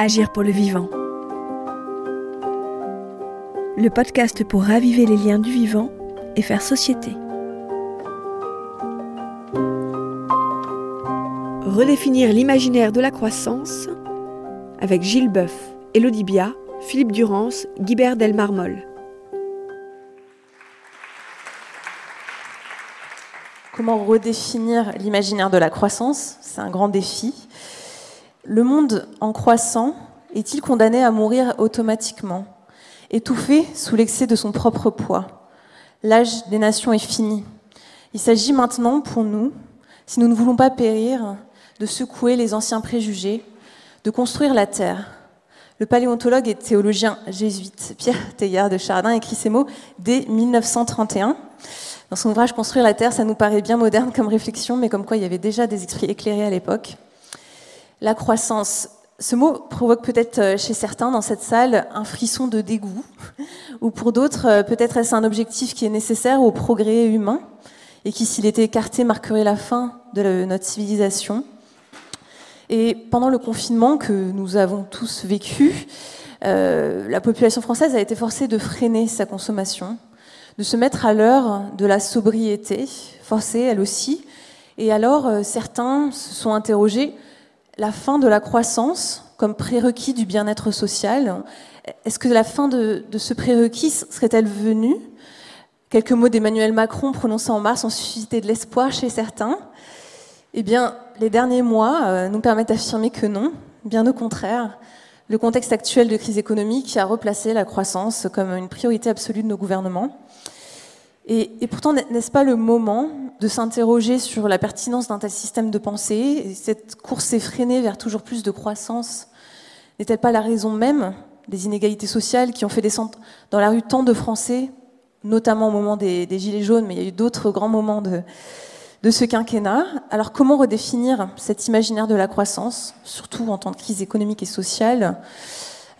Agir pour le vivant. Le podcast pour raviver les liens du vivant et faire société. Redéfinir l'imaginaire de la croissance avec Gilles Boeuf, Elodie Bia, Philippe Durance, Guibert Delmarmol. Comment redéfinir l'imaginaire de la croissance? C'est un grand défi. Le monde en croissant est-il condamné à mourir automatiquement, étouffé sous l'excès de son propre poids? L'âge des nations est fini. Il s'agit maintenant pour nous, si nous ne voulons pas périr, de secouer les anciens préjugés, de construire la terre. Le paléontologue et théologien jésuite Pierre Teilhard de Chardin écrit ces mots dès 1931. Dans son ouvrage Construire la Terre, ça nous paraît bien moderne comme réflexion, mais comme quoi il y avait déjà des esprits éclairés à l'époque. La croissance. Ce mot provoque peut-être euh, chez certains dans cette salle un frisson de dégoût, ou pour d'autres, euh, peut-être est-ce un objectif qui est nécessaire au progrès humain, et qui, s'il était écarté, marquerait la fin de notre civilisation. Et pendant le confinement que nous avons tous vécu, euh, la population française a été forcée de freiner sa consommation, de se mettre à l'heure de la sobriété, forcée elle aussi. Et alors, certains se sont interrogés la fin de la croissance comme prérequis du bien-être social. Est-ce que la fin de, ce prérequis serait-elle venue? Quelques mots d'Emmanuel Macron prononcés en mars ont suscité de l'espoir chez certains. Eh bien, les derniers mois euh, nous permettent d'affirmer que non, bien au contraire. Le contexte actuel de crise économique a replacé la croissance comme une priorité absolue de nos gouvernements. Et, pourtant, n'est-ce pas le moment de s'interroger sur la pertinence d'un tel système de pensée Cette course effrénée vers toujours plus de croissance? N'est-elle pas la raison même des inégalités sociales qui ont fait descendre dans la rue tant de Français, notamment au moment des, Gilets jaunes, mais il y a eu d'autres grands moments de, de ce quinquennat? Alors comment redéfinir cet imaginaire de la croissance, surtout en temps de crise économique et sociale,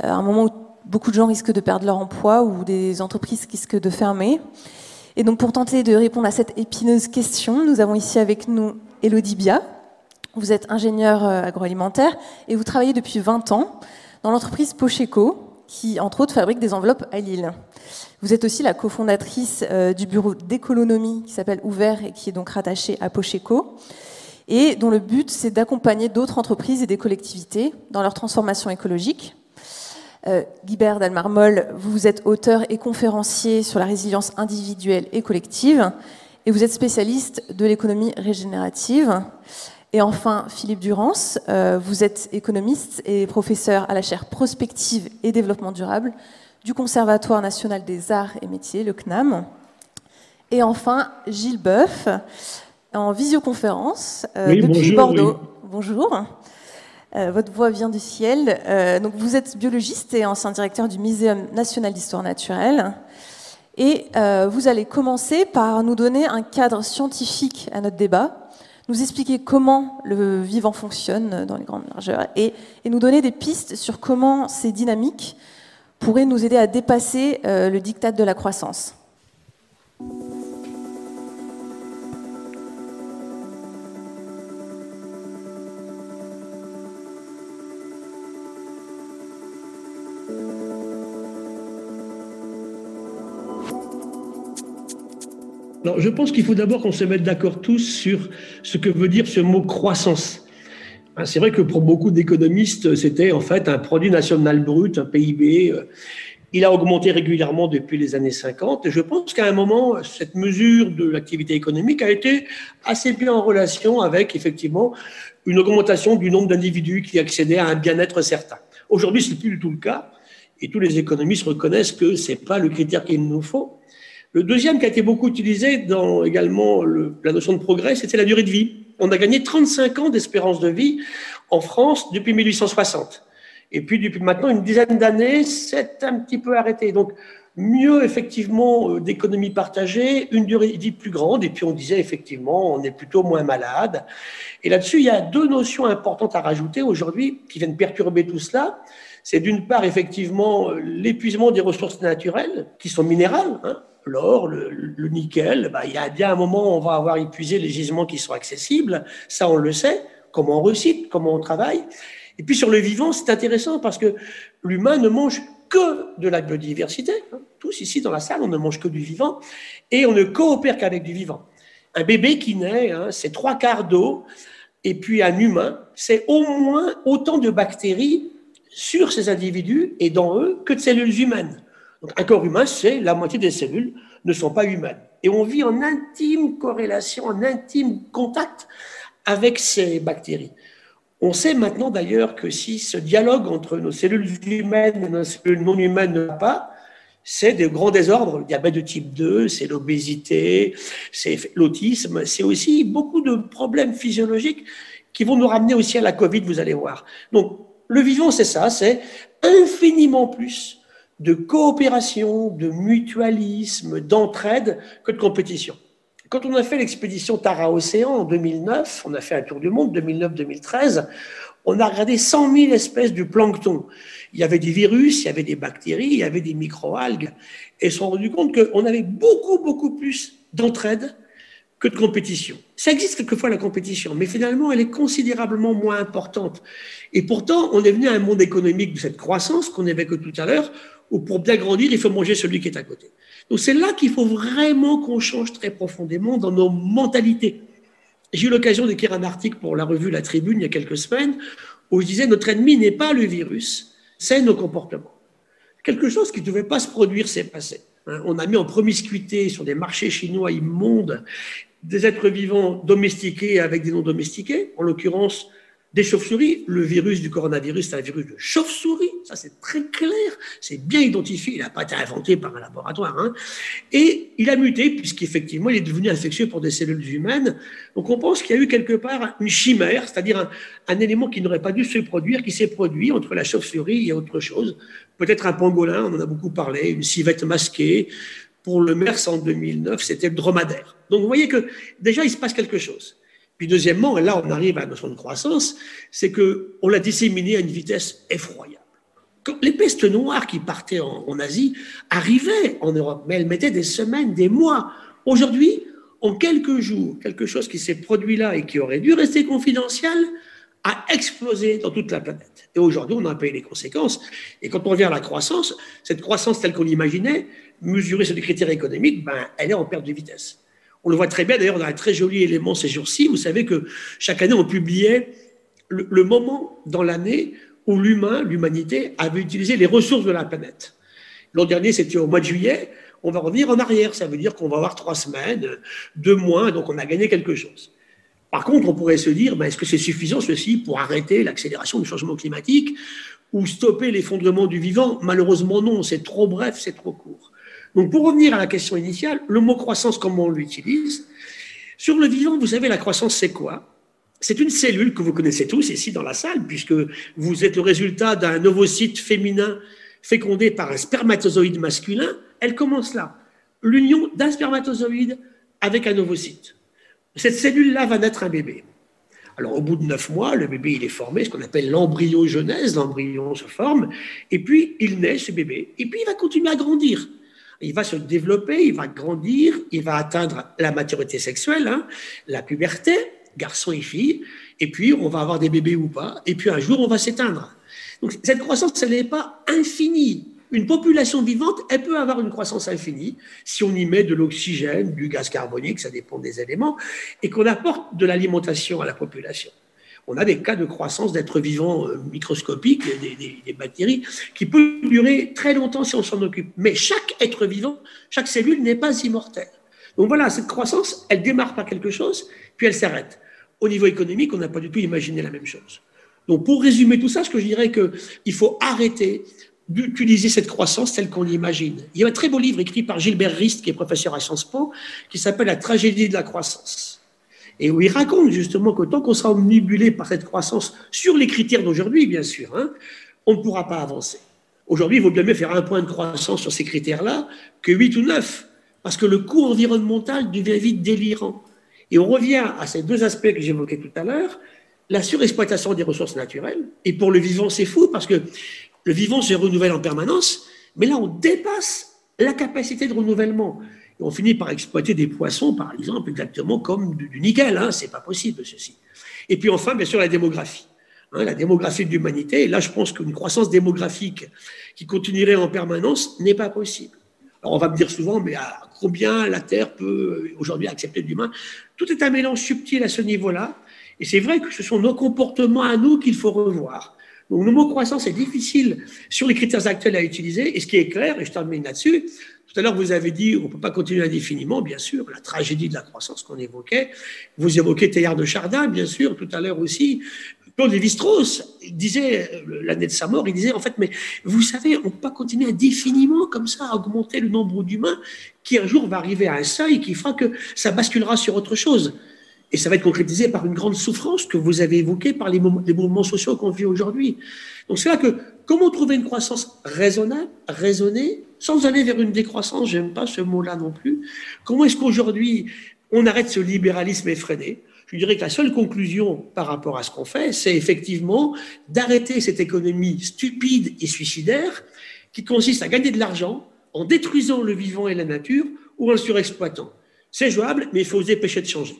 à un moment où beaucoup de gens risquent de perdre leur emploi ou des entreprises risquent de fermer? Et donc pour tenter de répondre à cette épineuse question, nous avons ici avec nous Elodie Bia. Vous êtes ingénieure euh, agroalimentaire et vous travaillez depuis 20 ans dans l'entreprise Pocheco, qui entre autres fabrique des enveloppes à Lille. Vous êtes aussi la cofondatrice euh, du bureau d'économie qui s'appelle Ouvert et qui est donc rattaché à Pocheco et dont le but c'est d'accompagner d'autres entreprises et des collectivités dans leur transformation écologique euh, Guibert Dalmarmol, vous êtes auteur et conférencier sur la résilience individuelle et collective, et vous êtes spécialiste de l'économie régénérative. Et enfin, Philippe Durance, euh, vous êtes économiste et professeur à la chaire Prospective et Développement durable du Conservatoire national des arts et métiers, le CNAM. Et enfin, Gilles Boeuf, en visioconférence euh, depuis Bordeaux. Bonjour. Euh, votre voix vient du ciel. Euh, donc vous êtes biologiste et ancien directeur du Muséum national d'histoire naturelle. Et euh, vous allez commencer par nous donner un cadre scientifique à notre débat, nous expliquer comment le vivant fonctionne dans les grandes largeurs et, et nous donner des pistes sur comment ces dynamiques pourraient nous aider à dépasser le diktat de la croissance. Je pense qu'il faut d'abord qu'on se mette d'accord tous sur ce que veut dire ce mot croissance. Hein, c'est vrai que pour beaucoup d'économistes, c'était en fait un produit national brut, un PIB. Euh, il a augmenté régulièrement depuis les années 50 et je pense qu'à un moment, cette mesure de l'activité économique a été assez bien en relation avec effectivement une augmentation du nombre d'individus qui accédaient à un bien-être certain. Aujourd'hui, ce n'est plus du tout le cas et tous les économistes reconnaissent que ce n'est pas le critère qu'il nous faut. Le deuxième qui a été beaucoup utilisé dans également la notion de progrès, c'était la durée de vie. On a gagné 35 ans d'espérance de vie en France depuis 1860. Et puis depuis maintenant une dizaine d'années, c'est un petit peu arrêté. Donc mieux effectivement euh, d'économie partagée, une durée de vie plus grande, et puis on disait effectivement on est plutôt moins malade. Et là-dessus, il y a deux notions importantes à rajouter aujourd'hui qui viennent perturber tout cela. C'est d'une part effectivement l'épuisement des ressources naturelles qui sont minérales. Hein, l'or, le, nickel, bah, il y a bien un moment où on va avoir épuisé les gisements qui sont accessibles, ça on le sait, comment on recycle, comment on travaille. Et puis sur le vivant, c'est intéressant parce que l'humain ne mange que de la biodiversité. Tous ici dans la salle, on ne mange que du vivant et on ne coopère qu'avec du vivant. Un bébé qui naît, hein, c'est trois quarts d'eau, et puis un humain, c'est au moins autant de bactéries sur ces individus et dans eux que de cellules humaines. Un corps humain, c'est la moitié des cellules ne sont pas humaines. Et on vit en intime corrélation, en intime contact avec ces bactéries. On sait maintenant d'ailleurs que si ce dialogue entre nos cellules humaines et nos cellules non humaines ne va pas, c'est des grands désordres, le diabète de type 2, c'est l'obésité, c'est l'autisme, c'est aussi beaucoup de problèmes physiologiques qui vont nous ramener aussi à la Covid, vous allez voir. Donc, le vivant, c'est ça, c'est infiniment plus de coopération, de mutualisme, d'entraide que de compétition. Quand on a fait l'expédition Tara Océan en 2009, on a fait un tour du monde 2009-2013, on a regardé 100 000 espèces de plancton. Il y avait des virus, il y avait des bactéries, il y avait des microalgues, et ils se sont rendus compte qu'on avait beaucoup, beaucoup plus d'entraide que de compétition. Ça existe quelquefois la compétition, mais finalement, elle est considérablement moins importante. Et pourtant, on est venu à un monde économique de cette croissance qu'on évoquait tout à l'heure, où pour bien grandir, il faut manger celui qui est à côté. Donc c'est là qu'il faut vraiment qu'on change très profondément dans nos mentalités. J'ai eu l'occasion d'écrire un article pour la revue La Tribune il y a quelques semaines, où je disais notre ennemi n'est pas le virus, c'est nos comportements. Quelque chose qui ne devait pas se produire s'est passé. Hein, on a mis en promiscuité sur des marchés chinois immondes des êtres vivants domestiqués avec des non domestiqués, en l'occurrence des chauves-souris. Le virus du coronavirus, c'est un virus de chauve-souris, ça c'est très clair, c'est bien identifié, il n'a pas été inventé par un laboratoire. Hein. Et il a muté, puisqu'effectivement, il est devenu infectieux pour des cellules humaines. Donc on pense qu'il y a eu quelque part une chimère, c'est-à-dire un, élément qui n'aurait pas dû se produire, qui s'est produit entre la chauve-souris et autre chose. Peut-être un pangolin, on en a beaucoup parlé, une civette masquée. Pour le MERS en 2009, c'était le dromadaire. Donc vous voyez que déjà, il se passe quelque chose. Puis deuxièmement, et là on arrive à la notion de croissance, c'est qu'on l'a disséminé à une vitesse effroyable. les pestes noires qui partaient en, Asie arrivaient en Europe, mais elles mettaient des semaines, des mois. Aujourd'hui, en quelques jours, quelque chose qui s'est produit là et qui aurait dû rester confidentiel a explosé dans toute la planète. Et aujourd'hui, on a payé les conséquences. Et quand on revient à la croissance, cette croissance telle qu'on l'imaginait, mesurée sur des critères économiques, ben, elle est en perte de vitesse. On le voit très bien d'ailleurs dans un très joli élément ces jours-ci. Vous savez que chaque année, on publiait le, moment dans l'année où l'humain, l'humanité, avait utilisé les ressources de la planète. L'an dernier, c'était au mois de juillet. On va revenir en arrière. Ça veut dire qu'on va avoir trois semaines, deux mois, donc on a gagné quelque chose. Par contre, on pourrait se dire, ben, est-ce que c'est suffisant ceci pour arrêter l'accélération du changement climatique ou stopper l'effondrement du vivant? Malheureusement, non. C'est trop bref, c'est trop court. Donc, pour revenir à la question initiale, le mot croissance, comment on l'utilise Sur le vivant, vous savez, la croissance, c'est quoi? C'est une cellule que vous connaissez tous ici dans la salle, puisque vous êtes le résultat d'un ovocyte féminin fécondé par un spermatozoïde masculin. Elle commence là. L'union d'un spermatozoïde avec un ovocyte. Cette cellule-là va naître un bébé. Alors, au bout de neuf mois, le bébé, il est formé, ce qu'on appelle l'embryogenèse. L'embryon se forme, et puis il naît, ce bébé, et puis il va continuer à grandir il va se développer, il va grandir, il va atteindre la maturité sexuelle, hein, la puberté, garçon et fille, et puis on va avoir des bébés ou pas, et puis un jour on va s'éteindre. Donc cette croissance, elle n'est pas infinie. Une population vivante, elle peut avoir une croissance infinie si on y met de l'oxygène, du gaz carbonique, ça dépend des éléments, et qu'on apporte de l'alimentation à la population on a des cas de croissance d'êtres vivants euh, microscopiques, des, bactéries, qui peuvent durer très longtemps si on s'en occupe. Mais chaque être vivant, chaque cellule n'est pas immortelle. Donc voilà, cette croissance, elle démarre par quelque chose, puis elle s'arrête. Au niveau économique, on n'a pas du tout imaginé la même chose. Donc pour résumer tout ça, ce que je dirais qu'il faut arrêter d'utiliser cette croissance telle qu'on l'imagine. Il y a un très beau livre écrit par Gilbert Rist, qui est professeur à Sciences Po, qui s'appelle La tragédie de la croissance et où il raconte justement que tant qu'on sera omnibulé par cette croissance sur les critères d'aujourd'hui, bien sûr, hein, on ne pourra pas avancer. Aujourd'hui, il vaut bien mieux faire un point de croissance sur ces critères-là que 8 ou 9, parce que le coût environnemental devient vite délirant. Et on revient à ces deux aspects que j'évoquais tout à l'heure, la surexploitation des ressources naturelles. Et pour le vivant, c'est fou, parce que le vivant se renouvelle en permanence, mais là, on dépasse la capacité de renouvellement on finit par exploiter des poissons, par exemple, exactement comme du, nickel. Hein, c'est pas possible, ceci. Et puis enfin, bien sûr, la démographie. hein, la démographie de l'humanité. Et là, je pense qu'une croissance démographique qui continuerait en permanence n'est pas possible. Alors on va me dire souvent, mais combien la Terre peut aujourd'hui accepter de l'humain? Tout est un mélange subtil à ce niveau-là. Et c'est vrai que ce sont nos comportements à nous qu'il faut revoir. Donc le mot croissance est difficile sur les critères actuels à utiliser. Et ce qui est clair, et je termine là-dessus, tout à l'heure vous avez dit on ne peut pas continuer indéfiniment, bien sûr, la tragédie de la croissance qu'on évoquait. Vous évoquez Théard de Chardin, bien sûr, tout à l'heure aussi. Claude Lévi-Strauss disait, euh, l'année de sa mort, il disait en fait, mais vous savez, on ne peut pas continuer indéfiniment comme ça à augmenter le nombre d'humains qui un jour va arriver à un seuil qui fera que ça basculera sur autre chose. Et ça va être concrétisé par une grande souffrance que vous avez évoquée par les, mouvements sociaux qu'on vit aujourd'hui. Donc c'est là que comment trouver une croissance raisonnable, raisonnée, sans aller vers une décroissance, j'aime pas ce mot-là non plus. Comment est-ce qu'aujourd'hui on arrête ce libéralisme effréné? Je dirais que la seule conclusion par rapport à ce qu'on fait, c'est effectivement d'arrêter cette économie stupide et suicidaire qui consiste à gagner de l'argent en détruisant le vivant et la nature ou en surexploitant. C'est jouable, mais il faut oser pécher de changer.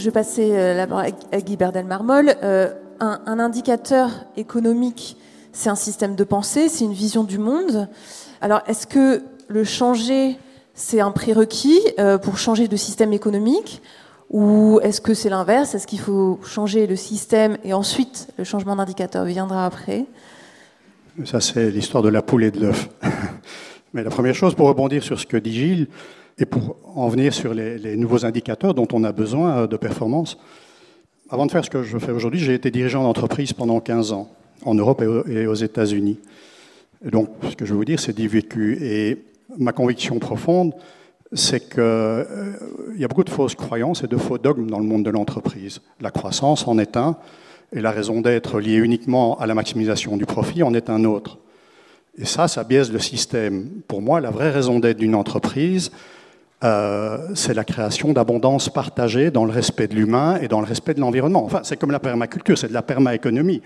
Je vais passer euh, à Guy Berdel-Marmol. Euh, un, indicateur économique, c'est un système de pensée, c'est une vision du monde. Alors, est-ce que le changer, c'est un prérequis euh, pour changer de système économique? Ou est-ce que c'est l'inverse? Est-ce qu'il faut changer le système et ensuite le changement d'indicateur viendra après? Ça, c'est l'histoire de la poule et de l'œuf. Mais la première chose, pour rebondir sur ce que dit Gilles, et pour en venir sur les, nouveaux indicateurs dont on a besoin euh, de performance, avant de faire ce que je fais aujourd'hui, j'ai été dirigeant d'entreprise pendant 15 ans, en Europe et aux États-Unis. Donc, ce que je veux vous dire, c'est du vécu. Et ma conviction profonde, c'est qu'il euh, y a beaucoup de fausses croyances et de faux dogmes dans le monde de l'entreprise. La croissance en est un, et la raison d'être liée uniquement à la maximisation du profit en est un autre. Et ça, ça biaise le système. Pour moi, la vraie raison d'être d'une entreprise, euh, c'est la création d'abondance partagée dans le respect de l'humain et dans le respect de l'environnement. Enfin, c'est comme la permaculture, c'est de la permaéconomie.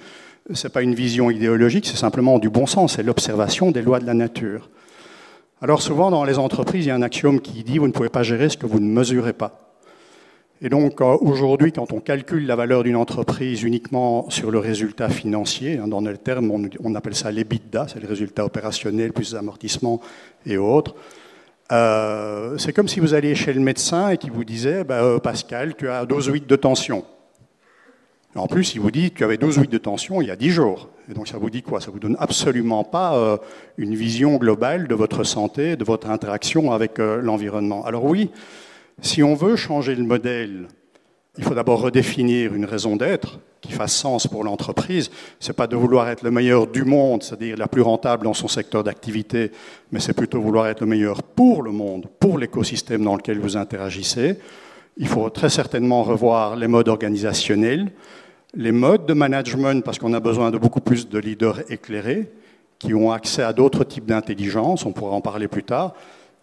Ce n'est pas une vision idéologique, c'est simplement du bon sens, c'est l'observation des lois de la nature. Alors souvent dans les entreprises, il y a un axiome qui dit vous ne pouvez pas gérer ce que vous ne mesurez pas. Et donc euh, aujourd'hui, quand on calcule la valeur d'une entreprise uniquement sur le résultat financier, hein, dans le terme on appelle ça l'EBITDA, c'est le résultat opérationnel plus amortissement et autres, euh, c'est comme si vous alliez chez le médecin et qu'il vous disait bah, euh, Pascal, tu as 12,8 de tension. En plus, il vous dit tu avais 12,8 de tension il y a 10 jours. Et donc ça vous dit quoi? Ça vous donne absolument pas euh, une vision globale de votre santé, de votre interaction avec l'environnement. Alors oui, si on veut changer le modèle, il faut d'abord redéfinir une raison d'être qui fasse sens pour l'entreprise. Ce n'est pas de vouloir être le meilleur du monde, c'est-à-dire la plus rentable dans son secteur d'activité, mais c'est plutôt vouloir être le meilleur pour le monde, pour l'écosystème dans lequel vous interagissez. Il faut très certainement revoir les modes organisationnels, les modes de management, parce qu'on a besoin de beaucoup plus de leaders éclairés, qui ont accès à d'autres types d'intelligence, on pourra en parler plus tard,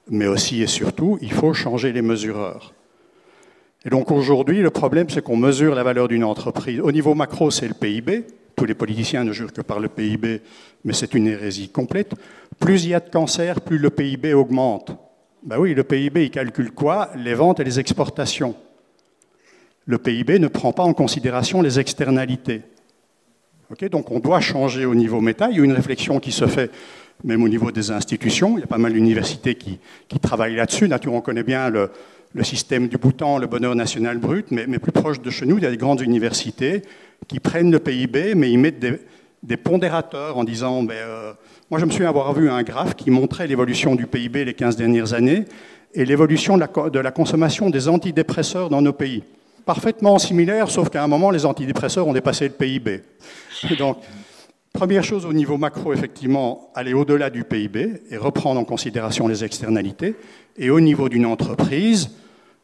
mais aussi et surtout, il faut changer les mesureurs. Et donc aujourd'hui, le problème, c'est qu'on mesure la valeur d'une entreprise. Au niveau macro, c'est le PIB. Tous les politiciens ne jurent que par le PIB, mais c'est une hérésie complète. Plus il y a de cancers, plus le PIB augmente. Ben oui, le PIB, il calcule quoi? Les ventes et les exportations. Le PIB ne prend pas en considération les externalités. donc on doit changer au niveau méta. Il y a une réflexion qui se fait même au niveau des institutions. Il y a pas mal d'universités qui, qui travaillent là-dessus. Naturellement, on connaît bien le, le système du Bhoutan, le bonheur national brut, mais, plus proche de chez nous, il y a des grandes universités qui prennent le PIB, mais ils mettent des, pondérateurs en disant, ben, euh, moi je me souviens avoir vu un graphe qui montrait l'évolution du PIB les 15 dernières années et l'évolution de la, de la consommation des antidépresseurs dans nos pays. Parfaitement similaire, sauf qu'à un moment, les antidépresseurs ont dépassé le PIB. donc, Première chose au niveau macro, effectivement, aller au-delà du PIB et reprendre en considération les externalités. Et au niveau d'une entreprise,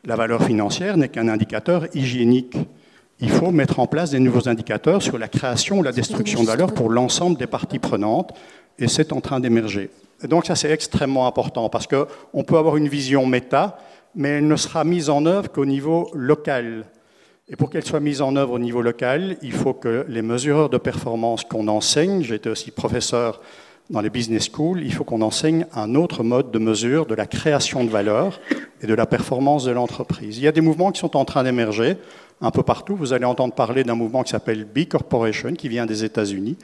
la valeur financière n'est qu'un indicateur hygiénique. Il faut mettre en place des nouveaux indicateurs sur la création ou la destruction de valeur pour l'ensemble des parties prenantes, et c'est en train d'émerger. Donc ça, c'est extrêmement important, parce qu'on peut avoir une vision méta, mais elle ne sera mise en œuvre qu'au niveau local. Et pour qu'elle soit mise en œuvre au niveau local, il faut que les mesureurs de performance qu'on enseigne, j'étais aussi professeur dans les business schools, il faut qu'on enseigne un autre mode de mesure de la création de valeur et de la performance de l'entreprise. Il y a des mouvements qui sont en train d'émerger un peu partout. Vous allez entendre parler d'un mouvement qui s'appelle B Corporation, qui vient des États-Unis,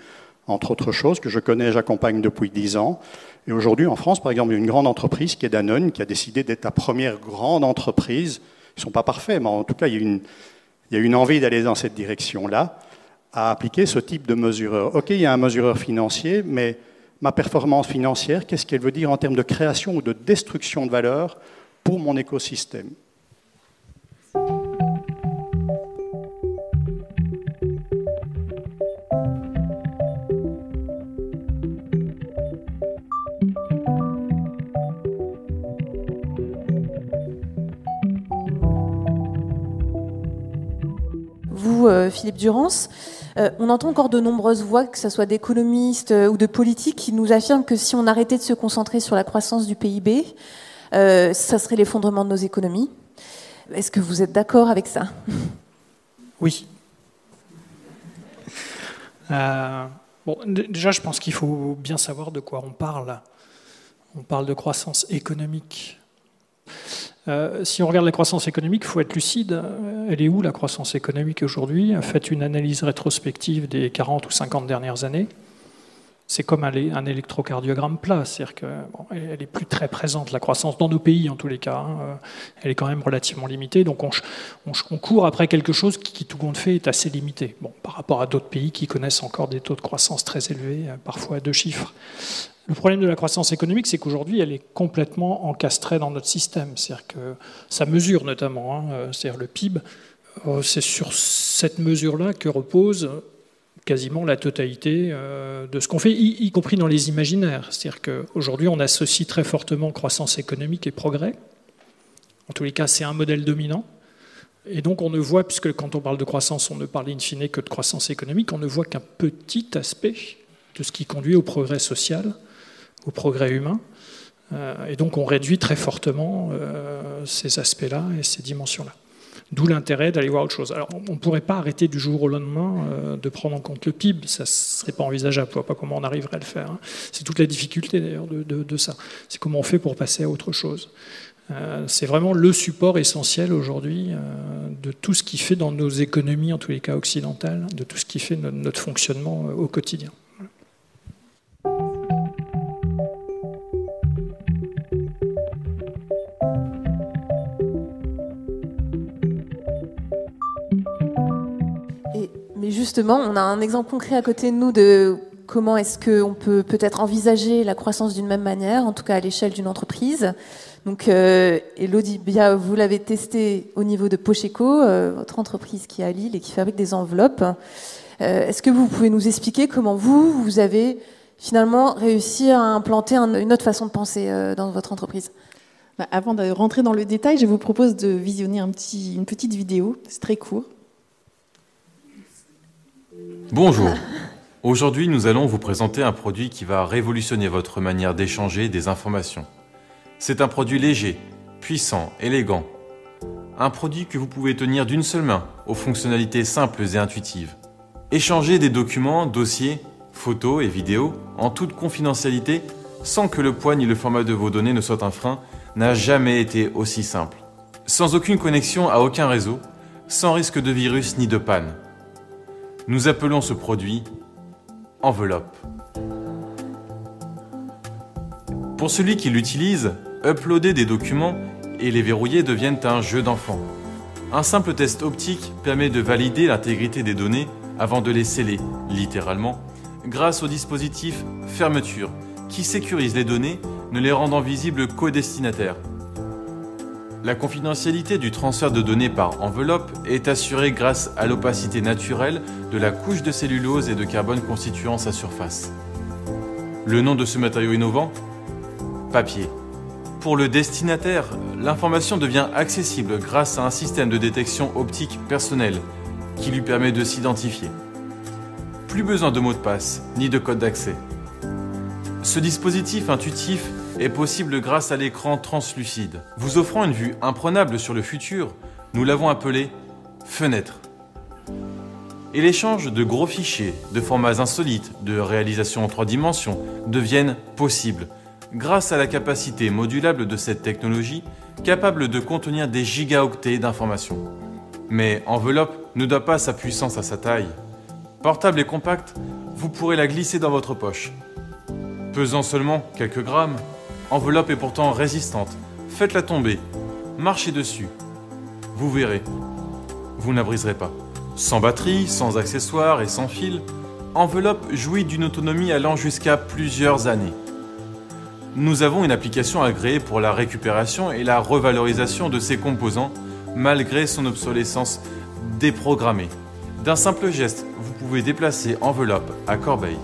entre autres choses, que je connais et j'accompagne depuis dix ans. Et aujourd'hui, en France, par exemple, il y a une grande entreprise qui est Danone, qui a décidé d'être la première grande entreprise. Ils ne sont pas parfaits, mais en tout cas, il y a une, il y a une envie d'aller dans cette direction-là, à appliquer ce type de mesureur. OK, il y a un mesureur financier, mais ma performance financière, qu'est-ce qu'elle veut dire en termes de création ou de destruction de valeur pour mon écosystème? Vous, euh, Philippe Durance, euh, on entend encore de nombreuses voix, que ce soit d'économistes euh, ou de politiques, qui nous affirment que si on arrêtait de se concentrer sur la croissance du PIB, euh, ça serait l'effondrement de nos économies. Est-ce que vous êtes d'accord avec ça? Oui. déjà, je pense qu'il faut bien savoir de quoi on parle. On parle de croissance économique. Euh, si on regarde la croissance économique, il faut être lucide. Elle est où la croissance économique aujourd'hui? Faites une analyse rétrospective des 40 ou 50 dernières années. C'est comme un, électrocardiogramme plat, c'est-à-dire qu'elle n'est est plus très présente, la croissance, dans nos pays en tous les cas. Hein. Elle est quand même relativement limitée, donc on, court après quelque chose qui, tout compte fait, est assez limité. Bon, par rapport à d'autres pays qui connaissent encore des taux de croissance très élevés, parfois à deux chiffres. Le problème de la croissance économique, c'est qu'aujourd'hui, elle est complètement encastrée dans notre système. C'est-à-dire que ça mesure notamment, hein, euh, c'est-à-dire le PIB. Euh, c'est sur cette mesure-là que repose quasiment la totalité euh, de ce qu'on fait, y, compris dans les imaginaires. C'est-à-dire qu'aujourd'hui, on associe très fortement croissance économique et progrès. En tous les cas, c'est un modèle dominant. Et donc, on ne voit, puisque quand on parle de croissance, on ne parle in fine que de croissance économique, on ne voit qu'un petit aspect de ce qui conduit au progrès social au progrès humain. Euh, et donc on réduit très fortement euh, ces aspects-là et ces dimensions-là. D'où l'intérêt d'aller voir autre chose. Alors on ne pourrait pas arrêter du jour au lendemain euh, de prendre en compte le PIB, ça ne serait pas envisageable, je ne vois pas comment on arriverait à le faire. Hein. C'est toute la difficulté d'ailleurs de, de, ça. C'est comment on fait pour passer à autre chose. c'est vraiment le support essentiel aujourd'hui de tout ce qui fait dans nos économies, en tous les cas occidentales, de tout ce qui fait notre fonctionnement au quotidien. Justement, on a un exemple concret à côté de nous de comment est-ce qu'on peut peut-être envisager la croissance d'une même manière, en tout cas à l'échelle d'une entreprise. Donc, euh, Elodie Bia, vous l'avez testé au niveau de Pocheco, euh, votre entreprise qui est à Lille et qui fabrique des enveloppes. Euh, est-ce que vous pouvez nous expliquer comment vous, avez finalement réussi à implanter une autre façon de penser dans votre entreprise? Bah, Avant de rentrer dans le détail, je vous propose de visionner une petite vidéo, c'est très court. Bonjour. Aujourd'hui, nous allons vous présenter un produit qui va révolutionner votre manière d'échanger des informations. C'est un produit léger, puissant, élégant. Un produit que vous pouvez tenir d'une seule main, aux fonctionnalités simples et intuitives. Échanger des documents, dossiers, photos et vidéos en toute confidentialité sans que le poids ni le format de vos données ne soient un frein n'a jamais été aussi simple. Sans aucune connexion à aucun réseau, sans risque de virus ni de panne. Nous appelons ce produit enveloppe. Pour celui qui l'utilise, uploader des documents et les verrouiller deviennent un jeu d'enfant. Un simple test optique permet de valider l'intégrité des données avant de les sceller, littéralement, grâce au dispositif fermeture qui sécurise les données, ne les rendant visibles qu'au destinataire. La confidentialité du transfert de données par enveloppe est assurée grâce à l'opacité naturelle de la couche de cellulose et de carbone constituant sa surface. Le nom de ce matériau innovant Papier. Pour le destinataire, l'information devient accessible grâce à un système de détection optique personnel qui lui permet de s'identifier. Plus besoin de mot de passe ni de code d'accès. Ce dispositif intuitif est possible grâce à l'écran translucide. Vous offrant une vue imprenable sur le futur, nous l'avons appelé fenêtre. et l'échange de gros fichiers, de formats insolites, de réalisations en trois dimensions deviennent possibles grâce à la capacité modulable de cette technologie capable de contenir des gigaoctets d'informations. Mais Enveloppe ne doit pas sa puissance à sa taille. Portable et compacte, vous pourrez la glisser dans votre poche. Pesant seulement quelques grammes, Enveloppe est pourtant résistante. Faites-la tomber, marchez dessus. Vous verrez, vous ne la briserez pas. Sans batterie, sans accessoires et sans fil, Enveloppe jouit d'une autonomie allant jusqu'à plusieurs années. Nous avons une application agréée pour la récupération et la revalorisation de ses composants malgré son obsolescence déprogrammée. D'un simple geste, vous pouvez déplacer Enveloppe à Corbeil.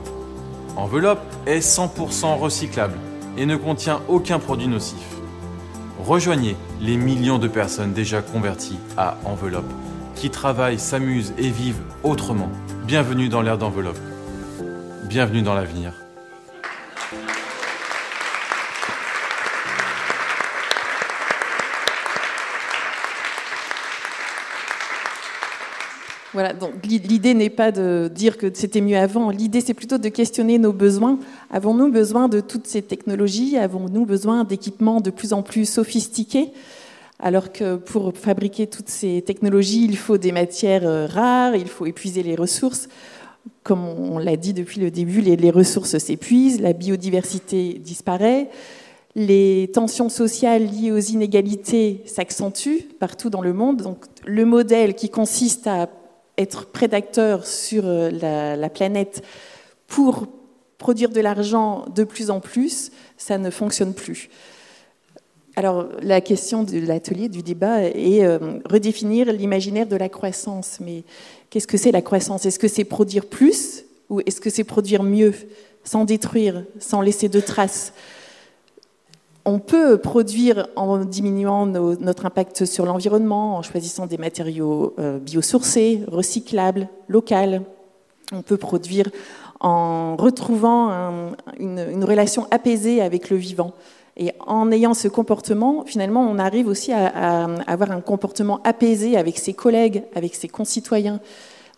Enveloppe est 100% recyclable et ne contient aucun produit nocif. Rejoignez les millions de personnes déjà converties à Enveloppe, qui travaillent, s'amusent et vivent autrement. Bienvenue dans l'ère d'Enveloppe. Bienvenue dans l'avenir. Voilà, donc l'idée n'est pas de dire que c'était mieux avant, l'idée c'est plutôt de questionner nos besoins. Avons-nous besoin de toutes ces technologies? Avons-nous besoin d'équipements de plus en plus sophistiqués? Alors que pour fabriquer toutes ces technologies, il faut des matières euh, rares, il faut épuiser les ressources. Comme on l'a dit depuis le début, les, ressources s'épuisent, la biodiversité disparaît, les tensions sociales liées aux inégalités s'accentuent partout dans le monde. Donc le modèle qui consiste à être prédateur sur euh, la, planète pour produire de l'argent de plus en plus, ça ne fonctionne plus. Alors la question de l'atelier, du débat, est euh, redéfinir l'imaginaire de la croissance. Mais qu'est-ce que c'est la croissance? Est-ce que c'est produire plus ou est-ce que c'est produire mieux, sans détruire, sans laisser de traces? On peut produire en diminuant notre impact sur l'environnement, en choisissant des matériaux euh, biosourcés, recyclables, locaux. On peut produire en retrouvant une, relation apaisée avec le vivant. Et en ayant ce comportement, finalement, on arrive aussi à, avoir un comportement apaisé avec ses collègues, avec ses concitoyens.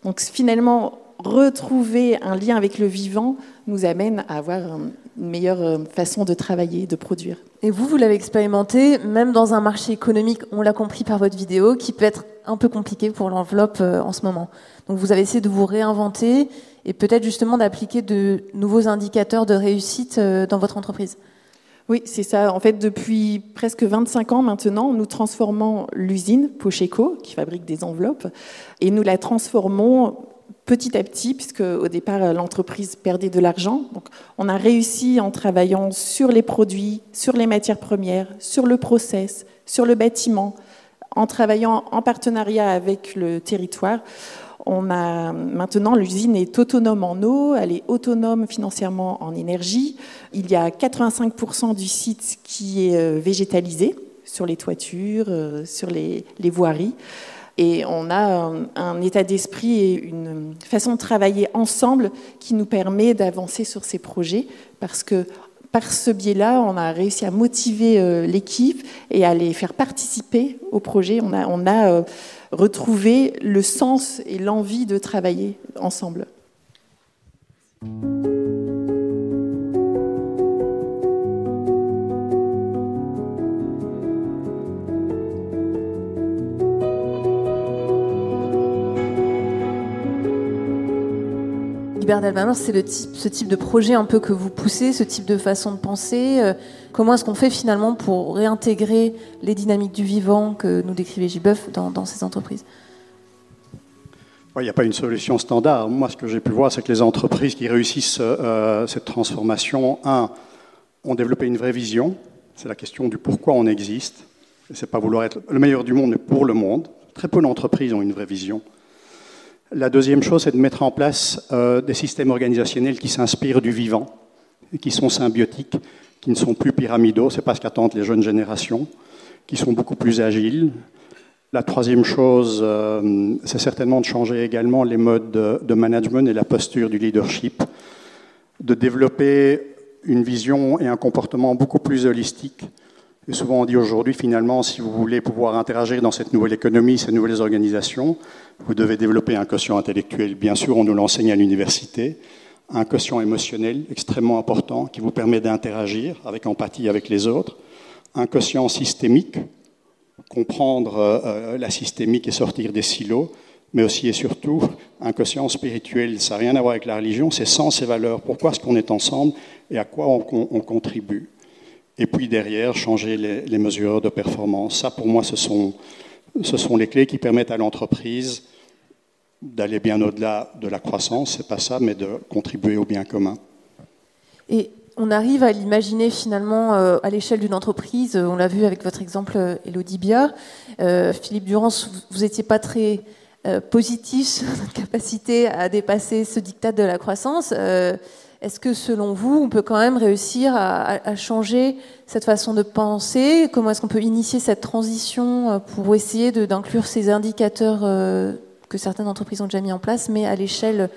Donc finalement, retrouver un lien avec le vivant nous amène à avoir une meilleure euh, façon de travailler, de produire. Et vous, vous l'avez expérimenté, même dans un marché économique, on l'a compris par votre vidéo, qui peut être un peu compliqué pour l'enveloppe euh, en ce moment. Donc vous avez essayé de vous réinventer et peut-être justement d'appliquer de nouveaux indicateurs de réussite euh, dans votre entreprise. Oui, c'est ça. En fait, depuis presque 25 ans maintenant, nous transformons l'usine Pocheco, qui fabrique des enveloppes, et nous la transformons petit à petit, puisque au départ l'entreprise perdait de l'argent. Donc, on a réussi en travaillant sur les produits, sur les matières premières, sur le process, sur le bâtiment, en travaillant en partenariat avec le territoire. On a maintenant l'usine est autonome en eau, elle est autonome financièrement en énergie. Il y a 85% du site qui est euh, végétalisé sur les toitures, euh, sur les, les voiries. Et on a un, état d'esprit et une façon de travailler ensemble qui nous permet d'avancer sur ces projets parce que par ce biais-là, on a réussi à motiver euh, l'équipe et à les faire participer au projet. On a, euh, retrouvé le sens et l'envie de travailler ensemble. C'est ce type de projet un peu que vous poussez, ce type de façon de penser. Euh, comment est-ce qu'on fait finalement pour réintégrer les dynamiques du vivant que nous décrivait Gibeuf dans, dans ces entreprises? Il n'y a pas une solution standard. Moi, ce que j'ai pu voir, c'est que les entreprises qui réussissent euh, cette transformation, un, ont développé une vraie vision. C'est la question du pourquoi on existe. Ce n'est pas vouloir être le meilleur du monde, mais pour le monde. Très peu d'entreprises ont une vraie vision. La deuxième chose, c'est de mettre en place euh, des systèmes organisationnels qui s'inspirent du vivant, qui sont symbiotiques, qui ne sont plus pyramidaux, c'est pas ce qu'attendent les jeunes générations, qui sont beaucoup plus agiles. La troisième chose, euh, c'est certainement de changer également les modes de, management et la posture du leadership, de développer une vision et un comportement beaucoup plus holistique Et souvent on dit aujourd'hui, finalement, si vous voulez pouvoir interagir dans cette nouvelle économie, ces nouvelles organisations, vous devez développer un quotient intellectuel. Bien sûr, on nous l'enseigne à l'université, un quotient émotionnel extrêmement important qui vous permet d'interagir avec empathie avec les autres, un quotient systémique, comprendre euh, euh, la systémique et sortir des silos, mais aussi et surtout un quotient spirituel. Ça n'a rien à voir avec la religion, c'est sens et valeurs. Pourquoi est-ce qu'on est ensemble et à quoi on, contribue? Et puis derrière, changer les, mesures de performance. Ça, pour moi, ce sont, ce sont les clés qui permettent à l'entreprise d'aller bien au-delà de la croissance, c'est pas ça, mais de contribuer au bien commun. Et on arrive à l'imaginer finalement euh, à l'échelle d'une entreprise. On l'a vu avec votre exemple, Elodie Bia. Euh, Philippe Durance, vous n'étiez pas très euh, positif sur notre capacité à dépasser ce dictat de la croissance. Euh, est-ce que selon vous, on peut quand même réussir à, changer cette façon de penser? Comment est-ce qu'on peut initier cette transition euh, pour essayer d'inclure ces indicateurs que certaines entreprises ont déjà mis en place, mais à l'échelle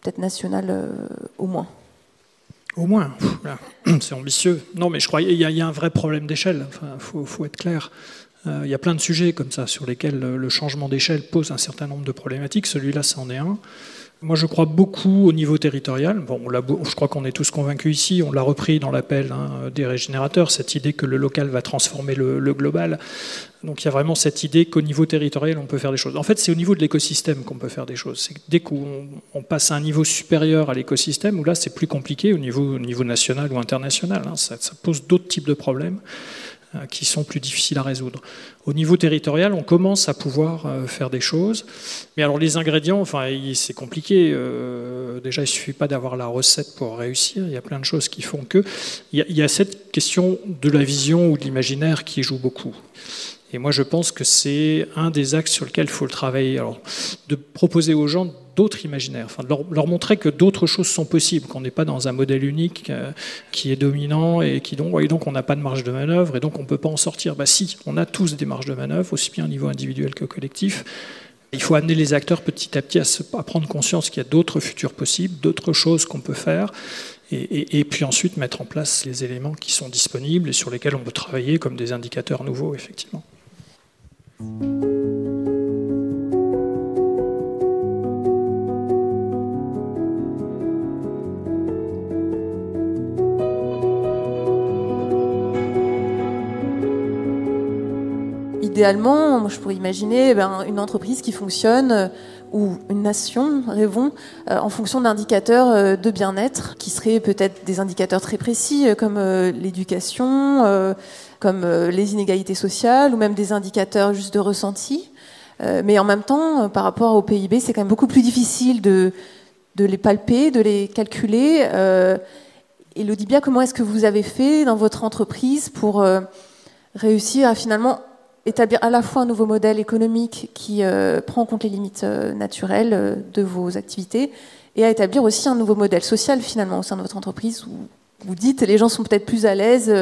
peut-être nationale au moins? Au moins, c'est ambitieux. Non, mais je crois qu'il y, a un vrai problème d'échelle. Il faut, être clair. Euh, il y a plein de sujets comme ça sur lesquels le changement d'échelle pose un certain nombre de problématiques. Celui-là, c'en est un. Moi, je crois beaucoup au niveau territorial. Bon, je crois qu'on est tous convaincus ici. On l'a repris dans l'appel hein, des régénérateurs, cette idée que le local va transformer le, global. Donc, il y a vraiment cette idée qu'au niveau territorial, on peut faire des choses. En fait, c'est au niveau de l'écosystème qu'on peut faire des choses. Dès qu'on passe à un niveau supérieur à l'écosystème, où là, c'est plus compliqué au niveau, au niveau national ou international. Hein. ça, ça pose d'autres types de problèmes. Euh, qui sont plus difficiles à résoudre. Au niveau territorial, on commence à pouvoir euh, faire des choses. Mais alors les ingrédients, enfin, c'est compliqué. Euh, déjà, il ne suffit pas d'avoir la recette pour réussir. Il y a plein de choses qui font que. Il y a, cette question de la vision ou de l'imaginaire qui joue beaucoup. Et moi, je pense que c'est un des axes sur lesquels il faut le travailler. Alors, de proposer aux gens d'autres imaginaires, enfin, de leur, montrer que d'autres choses sont possibles, qu'on n'est pas dans un modèle unique euh, qui est dominant et, qui donc, et donc on n'a pas de marge de manœuvre et donc on ne peut pas en sortir. Bah si, on a tous des marges de manœuvre, aussi bien au niveau individuel que collectif. Il faut amener les acteurs petit à petit à, prendre conscience qu'il y a d'autres futurs possibles, d'autres choses qu'on peut faire, et, et, puis ensuite mettre en place les éléments qui sont disponibles et sur lesquels on peut travailler comme des indicateurs nouveaux, effectivement. Idéalement, je pourrais imaginer eh ben, une entreprise qui fonctionne euh, ou une nation, rêvons, euh, en fonction d'indicateurs euh, de bien-être, qui seraient peut-être des indicateurs très précis comme l'éducation, comme les inégalités sociales, ou même des indicateurs juste de ressenti. mais en même temps, par rapport au PIB, c'est quand même beaucoup plus difficile de, de les palper, de les calculer. Elodie Bia, comment est-ce que vous avez fait dans votre entreprise pour réussir à finalement établir à la fois un nouveau modèle économique qui euh, prend en compte les limites euh, naturelles euh, de vos activités et à établir aussi un nouveau modèle social finalement au sein de votre entreprise où vous dites les gens sont peut-être plus à l'aise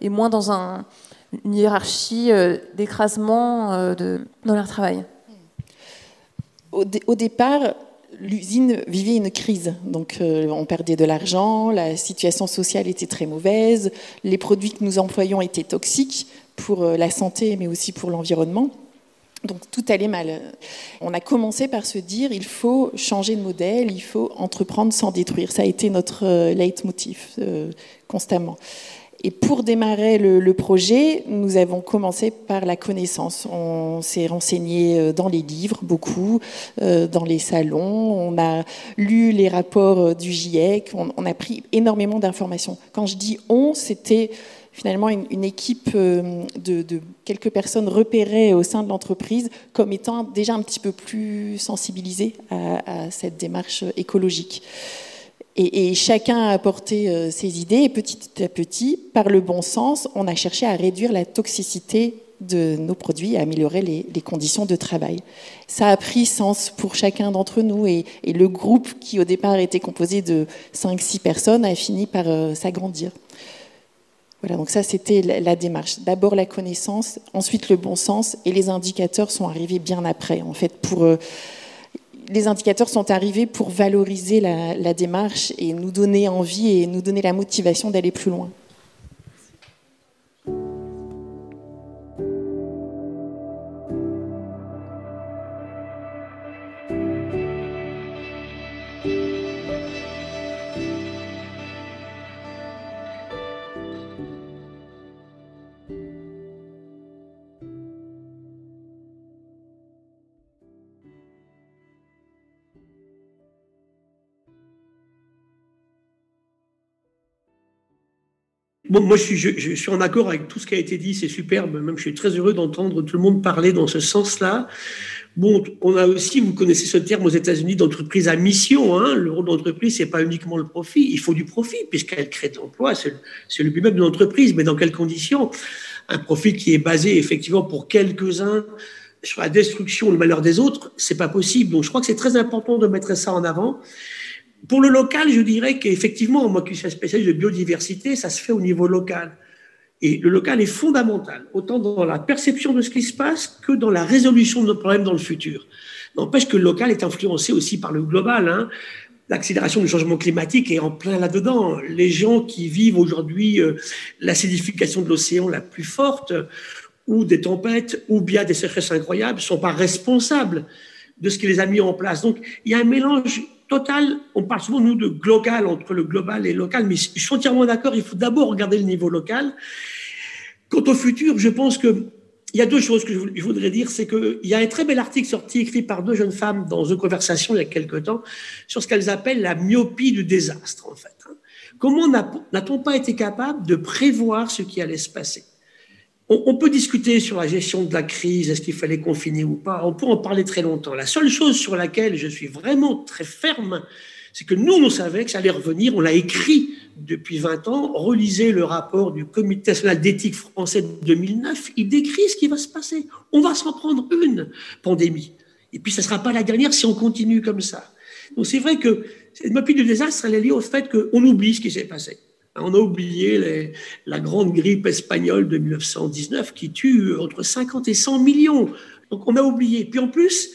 et moins dans un, une hiérarchie d'écrasement dans leur travail. Au, départ, l'usine vivait une crise. Donc, on perdait de l'argent, la situation sociale était très mauvaise, les produits que nous employons étaient toxiques pour euh, la santé, mais aussi pour l'environnement. Donc tout allait mal. On a commencé par se dire il faut changer de modèle, il faut entreprendre sans détruire. Ça a été notre euh, leitmotiv euh, constamment. Et pour démarrer le, projet, nous avons commencé par la connaissance. On s'est renseigné dans les livres, beaucoup, dans les salons. On a lu les rapports du GIEC. On, on a pris énormément d'informations. Quand je dis on, c'était finalement une, équipe euh, de, quelques personnes repérées au sein de l'entreprise comme étant déjà un petit peu plus sensibilisées à, cette démarche écologique. Et, chacun a apporté euh, ses idées et petit à petit, par le bon sens, on a cherché à réduire la toxicité de nos produits et à améliorer les, conditions de travail. Ça a pris sens pour chacun d'entre nous et, le groupe qui au départ était composé de 5-6 personnes a fini par euh, s'agrandir. Voilà, donc ça c'était la, démarche. D'abord la connaissance, ensuite le bon sens, et les indicateurs sont arrivés bien après. En fait, pour euh, les indicateurs sont arrivés pour valoriser la, démarche et nous donner envie et nous donner la motivation d'aller plus loin. Moi, je suis, je, suis en accord avec tout ce qui a été dit, c'est superbe. Même, je suis très heureux d'entendre tout le monde parler dans ce sens-là. Bon, on a aussi, vous connaissez ce terme aux États-Unis d'entreprise à mission. Hein. Le rôle d'entreprise, c'est pas uniquement le profit. Il faut du profit puisqu'elle crée de l'emploi. C'est le but même de l'entreprise. Mais dans quelles conditions? Un profit qui est basé effectivement pour quelques-uns sur la destruction, le malheur des autres, c'est pas possible. Donc, je crois que c'est très important de mettre ça en avant. Pour le local, je dirais qu'effectivement, moi qui suis spécialiste de biodiversité, ça se fait au niveau local. Et le local est fondamental, autant dans la perception de ce qui se passe que dans la résolution de nos problèmes dans le futur. N'empêche que le local est influencé aussi par le global. Hein. L'accélération du changement climatique est en plein là-dedans. Les gens qui vivent aujourd'hui euh, l'acidification de l'océan la plus forte, ou des tempêtes, ou bien des sécheresses incroyables, ne sont pas responsables de ce qui les a mis en place. Donc, il y a un mélange total, on parle souvent, nous, de global, entre le global et le local, mais je suis entièrement d'accord, il faut d'abord regarder le niveau local. Quant au futur, je pense que il y a deux choses que je voudrais dire. C'est qu'il y a un très bel article sorti, écrit par deux jeunes femmes dans une conversation il y a quelque temps, sur ce qu'elles appellent la myopie du désastre, en fait. Hein. Comment n'a-t-on pas été capable de prévoir ce qui allait se passer? On, peut discuter sur la gestion de la crise, est-ce qu'il fallait confiner ou pas, on peut en parler très longtemps. La seule chose sur laquelle je suis vraiment très ferme, c'est que nous, on savait que ça allait revenir, on l'a écrit depuis 20 ans, relisez le rapport du Comité national d'éthique français de 2009, il décrit ce qui va se passer. On va s'en prendre une pandémie. Et puis, ce ne sera pas la dernière si on continue comme ça. Donc, c'est vrai que cette mopie du désastre, elle est liée au fait qu'on oublie ce qui s'est passé. On a oublié la grande grippe espagnole de 1919 qui tue entre 50 et 100 millions. Donc on a oublié. Puis en plus,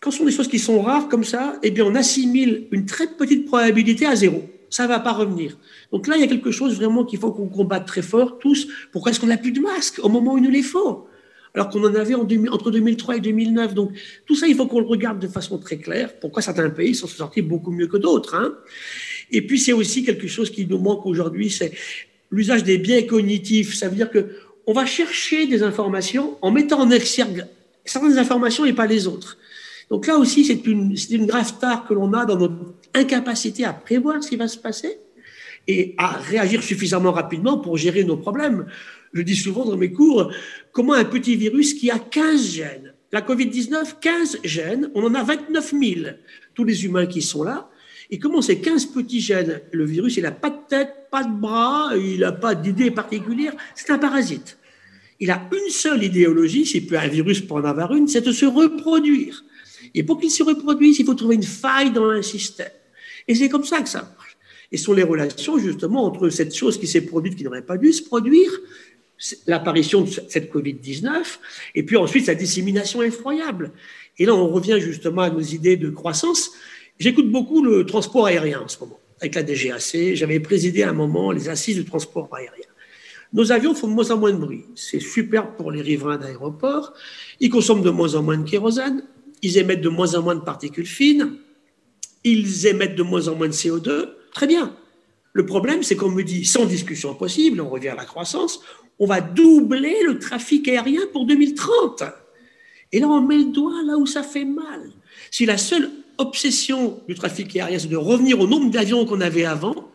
quand ce sont des choses qui sont rares comme ça, eh bien on assimile une très petite probabilité à zéro. Ça ne va pas revenir. Donc là, il y a quelque chose vraiment qu'il faut qu'on combatte très fort tous. Pourquoi est-ce qu'on n'a plus de masques au moment où il nous les faut? Alors qu'on en avait entre 2003 et 2009. Donc tout ça, il faut qu'on le regarde de façon très claire. Pourquoi certains pays sont sortis beaucoup mieux que d'autres hein? Et puis, c'est aussi quelque chose qui nous manque aujourd'hui, c'est l'usage des biais cognitifs. Ça veut dire que on va chercher des informations en mettant en exergue certaines informations et pas les autres. Donc là aussi, c'est une, une grave tare que l'on a dans notre incapacité à prévoir ce qui va se passer et à réagir suffisamment rapidement pour gérer nos problèmes. Je dis souvent dans mes cours, comment un petit virus qui a 15 gènes, la Covid-19, 15 gènes, on en a 29 000, tous les humains qui sont là, et comment ces 15 petits gènes, le virus, il n'a pas de tête, pas de bras, il n'a pas d'idée particulière, c'est un parasite. Il a une seule idéologie, c'est plus un virus pour en avoir une, c'est de se reproduire. Et pour qu'il se reproduise, il faut trouver une faille dans un système. Et c'est comme ça que ça marche. Et ce sont les relations justement entre cette chose qui s'est produite, qui n'aurait pas dû se produire, l'apparition de cette Covid-19, et puis ensuite sa dissémination effroyable. Et là, on revient justement à nos idées de croissance. J'écoute beaucoup le transport aérien en ce moment, avec la DGAC. J'avais présidé à un moment les assises du transport aérien. Nos avions font de moins en moins de bruit. C'est super pour les riverains d'aéroports. Ils consomment de moins en moins de kérosène. Ils émettent de moins en moins de particules fines. Ils émettent de moins en moins de CO2. Très bien. Le problème, c'est qu'on me dit, sans discussion possible, on revient à la croissance, on va doubler le trafic aérien pour 2030. Et là, on met le doigt là où ça fait mal. Si la seule obsession du trafic aérien, c'est de revenir au nombre d'avions qu'on avait avant,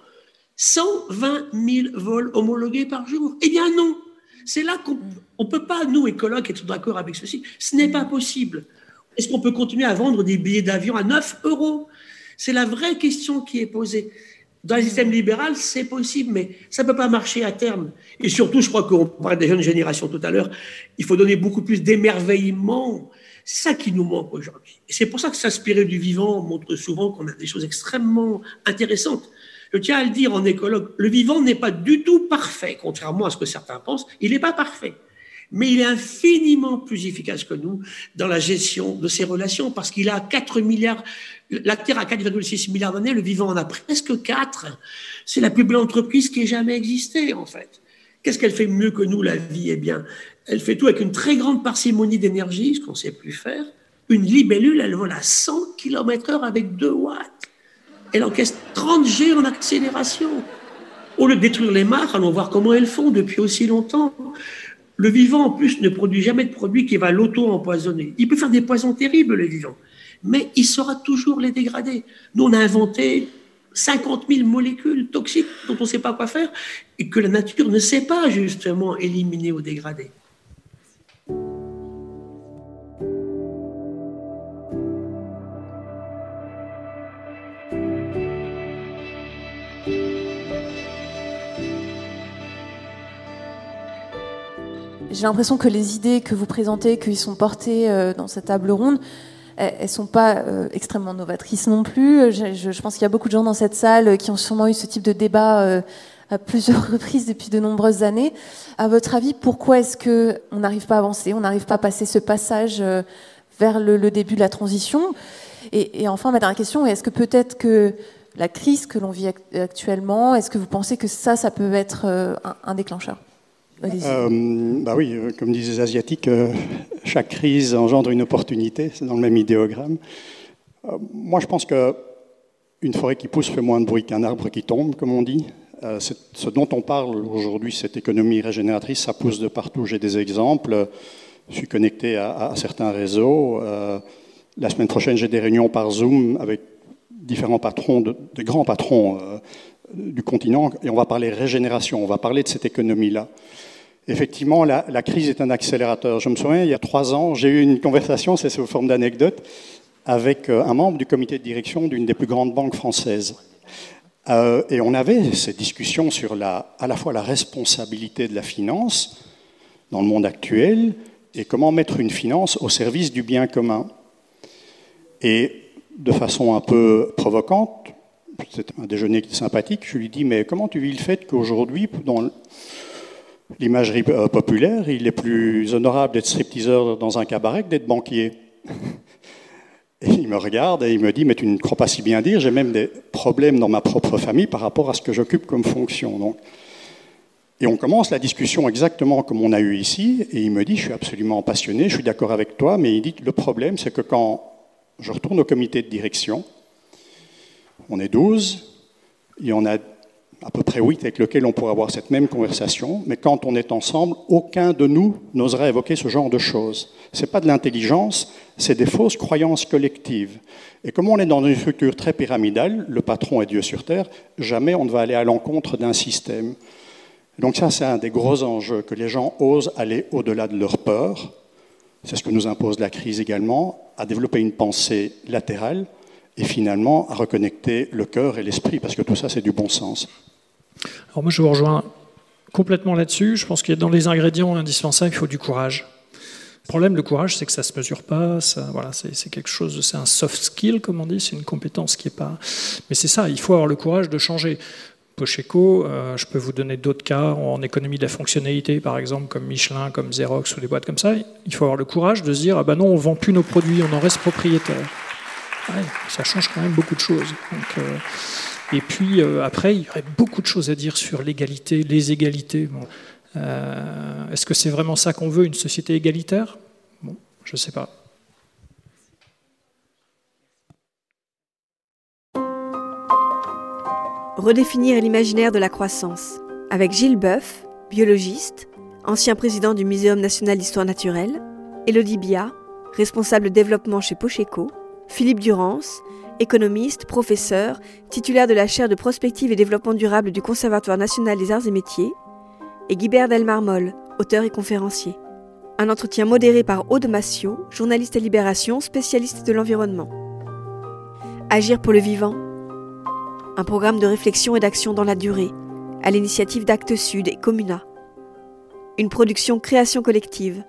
120 000 vols homologués par jour. Eh bien non, c'est là qu'on ne peut pas, nous, écologues, être d'accord avec ceci. Ce n'est pas possible. Est-ce qu'on peut continuer à vendre des billets d'avion à 9 euros? C'est la vraie question qui est posée. Dans le système libéral, c'est possible, mais ça ne peut pas marcher à terme. Et surtout, je crois qu'on parlait des jeunes générations tout à l'heure, il faut donner beaucoup plus d'émerveillement c'est ça qui nous manque aujourd'hui. C'est pour ça que s'inspirer du vivant montre souvent qu'on a des choses extrêmement intéressantes. Je tiens à le dire en écologue, le vivant n'est pas du tout parfait, contrairement à ce que certains pensent. Il n'est pas parfait. Mais il est infiniment plus efficace que nous dans la gestion de ses relations parce qu'il a 4 milliards, la Terre a 4,6 milliards d'années, le vivant en a presque 4. C'est la plus belle entreprise qui ait jamais existé, en fait. Qu'est-ce qu'elle fait mieux que nous, la vie? Eh bien, elle fait tout avec une très grande parcimonie d'énergie, ce qu'on ne sait plus faire. Une libellule, elle vole à 100 km/h avec 2 watts. Elle encaisse 30 G en accélération. Au lieu de détruire les mares, allons voir comment elles font depuis aussi longtemps. Le vivant, en plus, ne produit jamais de produit qui va l'auto-empoisonner. Il peut faire des poisons terribles, le vivant, mais il saura toujours les dégrader. Nous, on a inventé 50 000 molécules toxiques dont on ne sait pas quoi faire et que la nature ne sait pas justement éliminer ou dégrader. J'ai l'impression que les idées que vous présentez, qui sont portées euh, dans cette table ronde, elles sont pas euh, extrêmement novatrices non plus. Je, pense qu'il y a beaucoup de gens dans cette salle qui ont sûrement eu ce type de débat euh, à plusieurs reprises depuis de nombreuses années. À votre avis, pourquoi est-ce que on n'arrive pas à avancer, on n'arrive pas à passer ce passage vers le, début de la transition? Et, enfin, ma dernière question est-ce que peut-être que la crise que l'on vit actuellement, est-ce que vous pensez que ça, ça peut être un déclencheur? Euh, bah oui, euh, comme disent les Asiatiques, euh, chaque crise engendre une opportunité, c'est dans le même idéogramme. moi, je pense qu'une forêt qui pousse fait moins de bruit qu'un arbre qui tombe, comme on dit. ce dont on parle aujourd'hui, cette économie régénératrice, ça pousse de partout. J'ai des exemples. Je suis connecté à, certains réseaux. la semaine prochaine, j'ai des réunions par Zoom avec différents patrons, de, de grands patrons du continent, et on va parler régénération, on va parler de cette économie-là. Effectivement, la, crise est un accélérateur. Je me souviens, il y a trois ans, j'ai eu une conversation, c'est sous forme d'anecdote, avec euh, un membre du comité de direction d'une des plus grandes banques françaises. Euh, et on avait ces discussions sur la, à la fois la responsabilité de la finance dans le monde actuel et comment mettre une finance au service du bien commun. Et de façon un peu provocante, c'était un déjeuner sympathique, je lui dis, mais comment tu vis le fait qu'aujourd'hui, dans l'imagerie euh, populaire, il est plus honorable d'être stripteaseur dans un cabaret que d'être banquier. Et il me regarde et il me dit, mais tu ne crois pas si bien dire, j'ai même des problèmes dans ma propre famille par rapport à ce que j'occupe comme fonction. Donc, et on commence la discussion exactement comme on a eu ici, et il me dit, je suis absolument passionné, je suis d'accord avec toi, mais il dit, le problème, c'est que quand je retourne au comité de direction, on est 12, il y en a à peu près 8 avec lesquels on pourrait avoir cette même conversation, mais quand on est ensemble, aucun de nous n'oserait évoquer ce genre de choses. Ce n'est pas de l'intelligence, c'est des fausses croyances collectives. Et comme on est dans une structure très pyramidale, le patron est Dieu sur Terre, jamais on ne va aller à l'encontre d'un système. Donc ça, c'est un des gros enjeux, que les gens osent aller au-delà de leur peur. C'est ce que nous impose la crise également, à développer une pensée latérale et finalement à reconnecter le cœur et l'esprit, parce que tout ça, c'est du bon sens. Alors moi, je vous rejoins complètement là-dessus. Je pense a dans les ingrédients indispensables, il faut du courage. Le problème, le courage, c'est que ça se mesure pas. Ça, voilà, c'est quelque chose, c'est un soft skill, comme on dit. C'est une compétence qui est pas. Mais c'est ça. Il faut avoir le courage de changer. Pocheco, euh, je peux vous donner d'autres cas en économie de la fonctionnalité, par exemple, comme Michelin, comme Xerox ou des boîtes comme ça. Il faut avoir le courage de se dire ah ben non, on vend plus nos produits, on en reste propriétaire. ça change quand même beaucoup de choses. Donc, euh, et puis euh, après, il y aurait beaucoup de choses à dire sur l'égalité, les égalités. Euh, est-ce que c'est vraiment ça qu'on veut, une société égalitaire? Bon, je ne sais pas. Redéfinir l'imaginaire de la croissance avec Gilles Boeuf, biologiste, ancien président du Muséum national d'histoire naturelle, Elodie Bia, responsable développement chez Pocheco, Philippe Durance, économiste, professeur, titulaire de la chaire de prospective et développement durable du Conservatoire national des arts et métiers, et Guibert Delmarmol, auteur et conférencier. Un entretien modéré par Aude Massio, journaliste à Libération, spécialiste de l'environnement. Agir pour le vivant. Un programme de réflexion et d'action dans la durée, à l'initiative d'Actes Sud et Comuna. Une production création collective